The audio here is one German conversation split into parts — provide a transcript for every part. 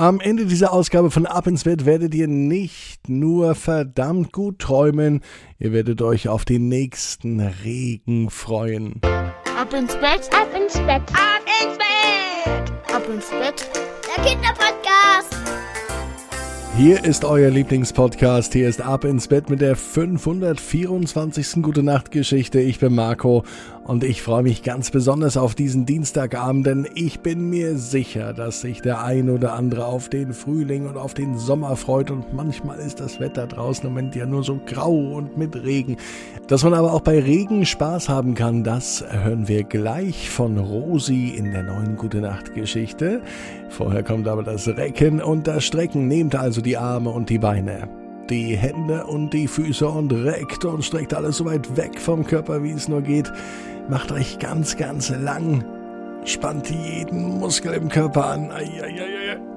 Am Ende dieser Ausgabe von Ab ins Bett werdet ihr nicht nur verdammt gut träumen, ihr werdet euch auf den nächsten Regen freuen. Ab ins Bett, ab ins Bett, ab ins Bett, ab ins Bett. Der Kinderpodcast. Hier ist euer Lieblingspodcast. Hier ist Ab ins Bett mit der 524. Gute Nacht Geschichte. Ich bin Marco und ich freue mich ganz besonders auf diesen Dienstagabend, denn ich bin mir sicher, dass sich der ein oder andere auf den Frühling und auf den Sommer freut und manchmal ist das Wetter draußen im Moment ja nur so grau und mit Regen. Dass man aber auch bei Regen Spaß haben kann, das hören wir gleich von Rosi in der neuen Gute Nacht Geschichte. Vorher kommt aber das Recken und das Strecken. Nehmt also die Arme und die Beine die Hände und die Füße und reckt und streckt alles so weit weg vom Körper, wie es nur geht. Macht euch ganz, ganz lang. Spannt jeden Muskel im Körper an.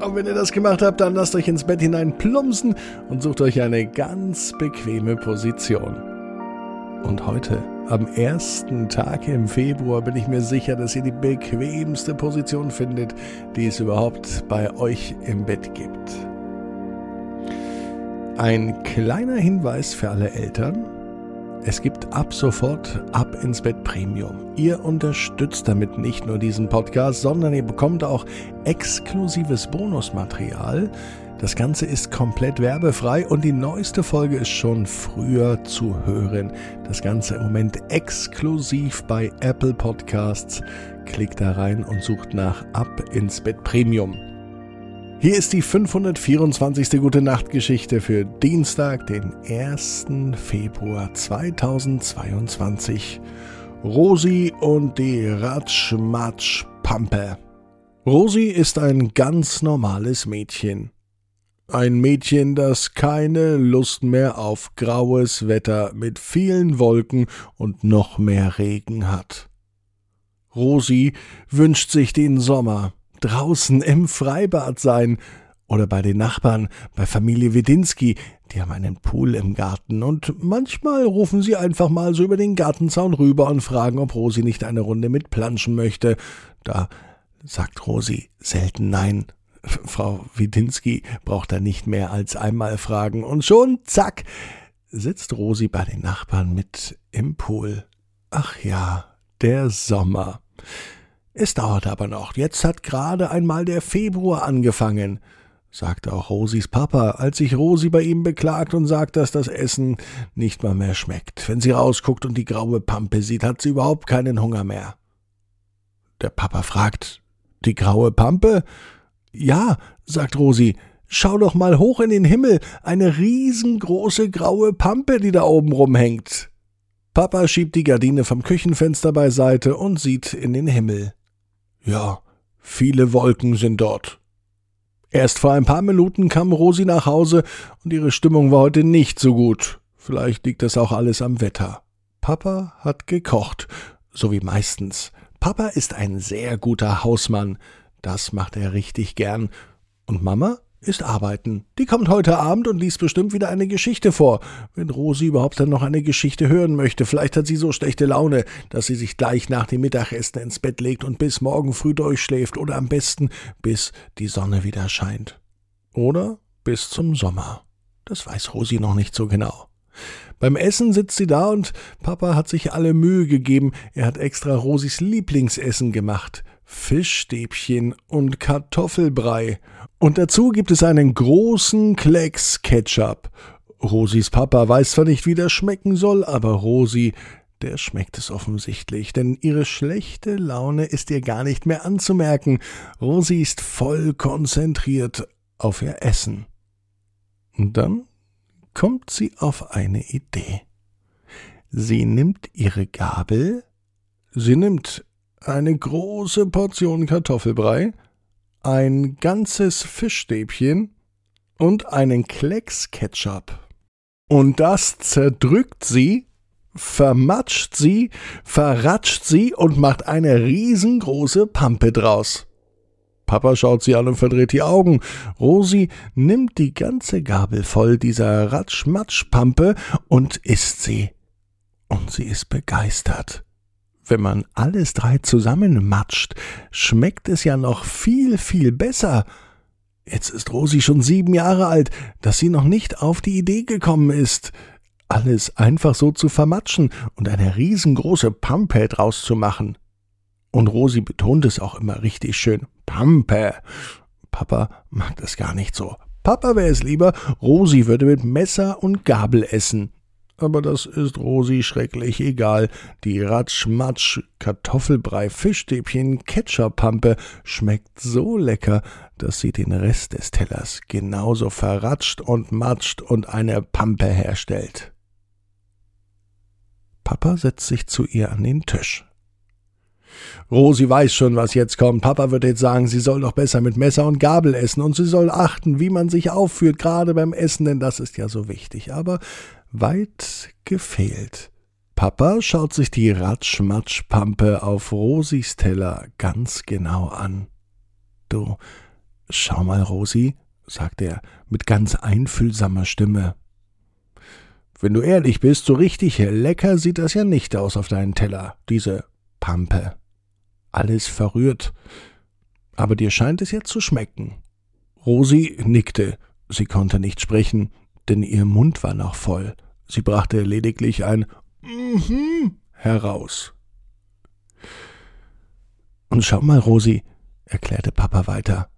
Und wenn ihr das gemacht habt, dann lasst euch ins Bett hinein plumpsen und sucht euch eine ganz bequeme Position. Und heute, am ersten Tag im Februar, bin ich mir sicher, dass ihr die bequemste Position findet, die es überhaupt bei euch im Bett gibt. Ein kleiner Hinweis für alle Eltern. Es gibt ab sofort Ab ins Bett Premium. Ihr unterstützt damit nicht nur diesen Podcast, sondern ihr bekommt auch exklusives Bonusmaterial. Das Ganze ist komplett werbefrei und die neueste Folge ist schon früher zu hören. Das Ganze im Moment exklusiv bei Apple Podcasts. Klickt da rein und sucht nach Ab ins Bett Premium. Hier ist die 524. Gute Nacht Geschichte für Dienstag, den 1. Februar 2022. Rosi und die Ratschmatsch-Pampe. Rosi ist ein ganz normales Mädchen. Ein Mädchen, das keine Lust mehr auf graues Wetter mit vielen Wolken und noch mehr Regen hat. Rosi wünscht sich den Sommer, draußen im Freibad sein oder bei den Nachbarn, bei Familie Wedinski, die haben einen Pool im Garten und manchmal rufen sie einfach mal so über den Gartenzaun rüber und fragen, ob Rosi nicht eine Runde mit planschen möchte. Da sagt Rosi selten nein. Frau Widinski braucht da nicht mehr als einmal fragen und schon, zack, sitzt Rosi bei den Nachbarn mit im Pool. Ach ja, der Sommer. Es dauert aber noch. Jetzt hat gerade einmal der Februar angefangen, sagte auch Rosis Papa, als sich Rosi bei ihm beklagt und sagt, dass das Essen nicht mal mehr schmeckt. Wenn sie rausguckt und die graue Pampe sieht, hat sie überhaupt keinen Hunger mehr. Der Papa fragt, die graue Pampe? Ja, sagt Rosi, schau doch mal hoch in den Himmel, eine riesengroße graue Pampe, die da oben rumhängt. Papa schiebt die Gardine vom Küchenfenster beiseite und sieht in den Himmel. Ja, viele Wolken sind dort. Erst vor ein paar Minuten kam Rosi nach Hause und ihre Stimmung war heute nicht so gut. Vielleicht liegt das auch alles am Wetter. Papa hat gekocht, so wie meistens. Papa ist ein sehr guter Hausmann. Das macht er richtig gern. Und Mama ist arbeiten. Die kommt heute Abend und liest bestimmt wieder eine Geschichte vor. Wenn Rosi überhaupt dann noch eine Geschichte hören möchte, vielleicht hat sie so schlechte Laune, dass sie sich gleich nach dem Mittagessen ins Bett legt und bis morgen früh durchschläft oder am besten bis die Sonne wieder scheint. Oder bis zum Sommer. Das weiß Rosi noch nicht so genau. Beim Essen sitzt sie da und Papa hat sich alle Mühe gegeben. Er hat extra Rosis Lieblingsessen gemacht. Fischstäbchen und Kartoffelbrei. Und dazu gibt es einen großen Klecks Ketchup. Rosis Papa weiß zwar nicht, wie das schmecken soll, aber Rosi, der schmeckt es offensichtlich, denn ihre schlechte Laune ist ihr gar nicht mehr anzumerken. Rosi ist voll konzentriert auf ihr Essen. Und dann kommt sie auf eine Idee. Sie nimmt ihre Gabel, sie nimmt eine große Portion Kartoffelbrei, ein ganzes Fischstäbchen und einen Klecks Ketchup. Und das zerdrückt sie, vermatscht sie, verratscht sie und macht eine riesengroße Pampe draus. Papa schaut sie an und verdreht die Augen. Rosi nimmt die ganze Gabel voll dieser Ratschmatschpampe und isst sie. Und sie ist begeistert. Wenn man alles drei zusammenmatscht, schmeckt es ja noch viel, viel besser. Jetzt ist Rosi schon sieben Jahre alt, dass sie noch nicht auf die Idee gekommen ist, alles einfach so zu vermatschen und eine riesengroße Pampe draus zu machen. Und Rosi betont es auch immer richtig schön. Pampe. Papa mag das gar nicht so. Papa wäre es lieber, Rosi würde mit Messer und Gabel essen aber das ist Rosi schrecklich egal. Die Ratschmatsch, Kartoffelbrei, Fischstäbchen, Ketchuppampe schmeckt so lecker, dass sie den Rest des Tellers genauso verratscht und matscht und eine Pampe herstellt. Papa setzt sich zu ihr an den Tisch. Rosi weiß schon, was jetzt kommt. Papa wird jetzt sagen, sie soll doch besser mit Messer und Gabel essen und sie soll achten, wie man sich aufführt, gerade beim Essen, denn das ist ja so wichtig. Aber weit gefehlt. Papa schaut sich die Ratschmatschpampe auf Rosis Teller ganz genau an. Du, schau mal, Rosi, sagt er mit ganz einfühlsamer Stimme. Wenn du ehrlich bist, so richtig lecker sieht das ja nicht aus auf deinen Teller, diese Pampe. Alles verrührt. Aber dir scheint es jetzt zu schmecken. Rosi nickte. Sie konnte nicht sprechen, denn ihr Mund war noch voll. Sie brachte lediglich ein Mhm heraus. Und schau mal, Rosi, erklärte Papa weiter.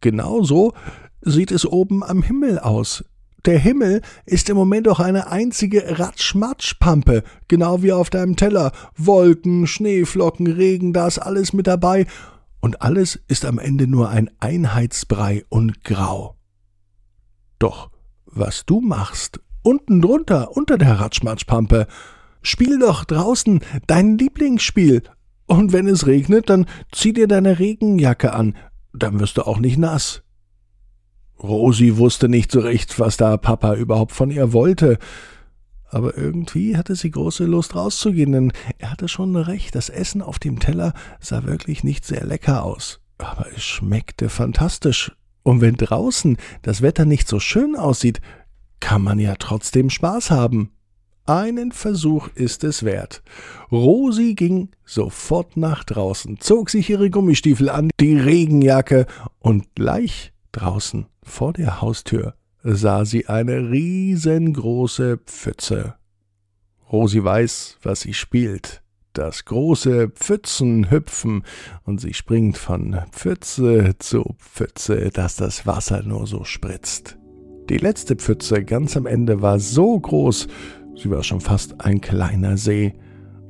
Genau so sieht es oben am Himmel aus. Der Himmel ist im Moment auch eine einzige Ratschmatschpampe, genau wie auf deinem Teller. Wolken, Schneeflocken, Regen, da ist alles mit dabei. Und alles ist am Ende nur ein Einheitsbrei und Grau. Doch was du machst, unten drunter, unter der Ratschmatschpampe, spiel doch draußen dein Lieblingsspiel. Und wenn es regnet, dann zieh dir deine Regenjacke an, dann wirst du auch nicht nass. Rosi wusste nicht so recht, was da Papa überhaupt von ihr wollte. Aber irgendwie hatte sie große Lust rauszugehen, denn er hatte schon recht, das Essen auf dem Teller sah wirklich nicht sehr lecker aus. Aber es schmeckte fantastisch. Und wenn draußen das Wetter nicht so schön aussieht, kann man ja trotzdem Spaß haben. Einen Versuch ist es wert. Rosi ging sofort nach draußen, zog sich ihre Gummistiefel an, die Regenjacke und gleich draußen vor der Haustür sah sie eine riesengroße Pfütze. Rosi weiß, was sie spielt das große Pfützenhüpfen, und sie springt von Pfütze zu Pfütze, dass das Wasser nur so spritzt. Die letzte Pfütze ganz am Ende war so groß, sie war schon fast ein kleiner See,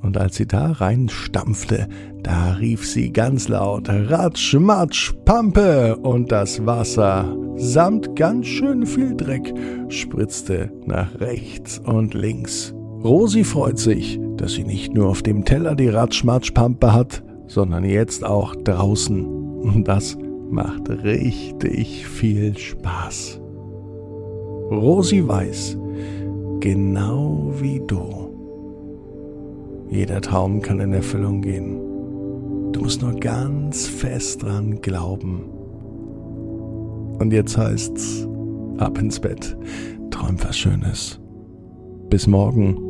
und als sie da reinstampfte, da rief sie ganz laut Ratsch, Matsch, Pampe, und das Wasser, samt ganz schön viel Dreck, spritzte nach rechts und links. Rosi freut sich, dass sie nicht nur auf dem Teller die Ratschmatschpampe hat, sondern jetzt auch draußen. Und das macht richtig viel Spaß. Rosi weiß, genau wie du. Jeder Traum kann in Erfüllung gehen. Du musst nur ganz fest dran glauben. Und jetzt heißt's, ab ins Bett, träum was Schönes. Bis morgen.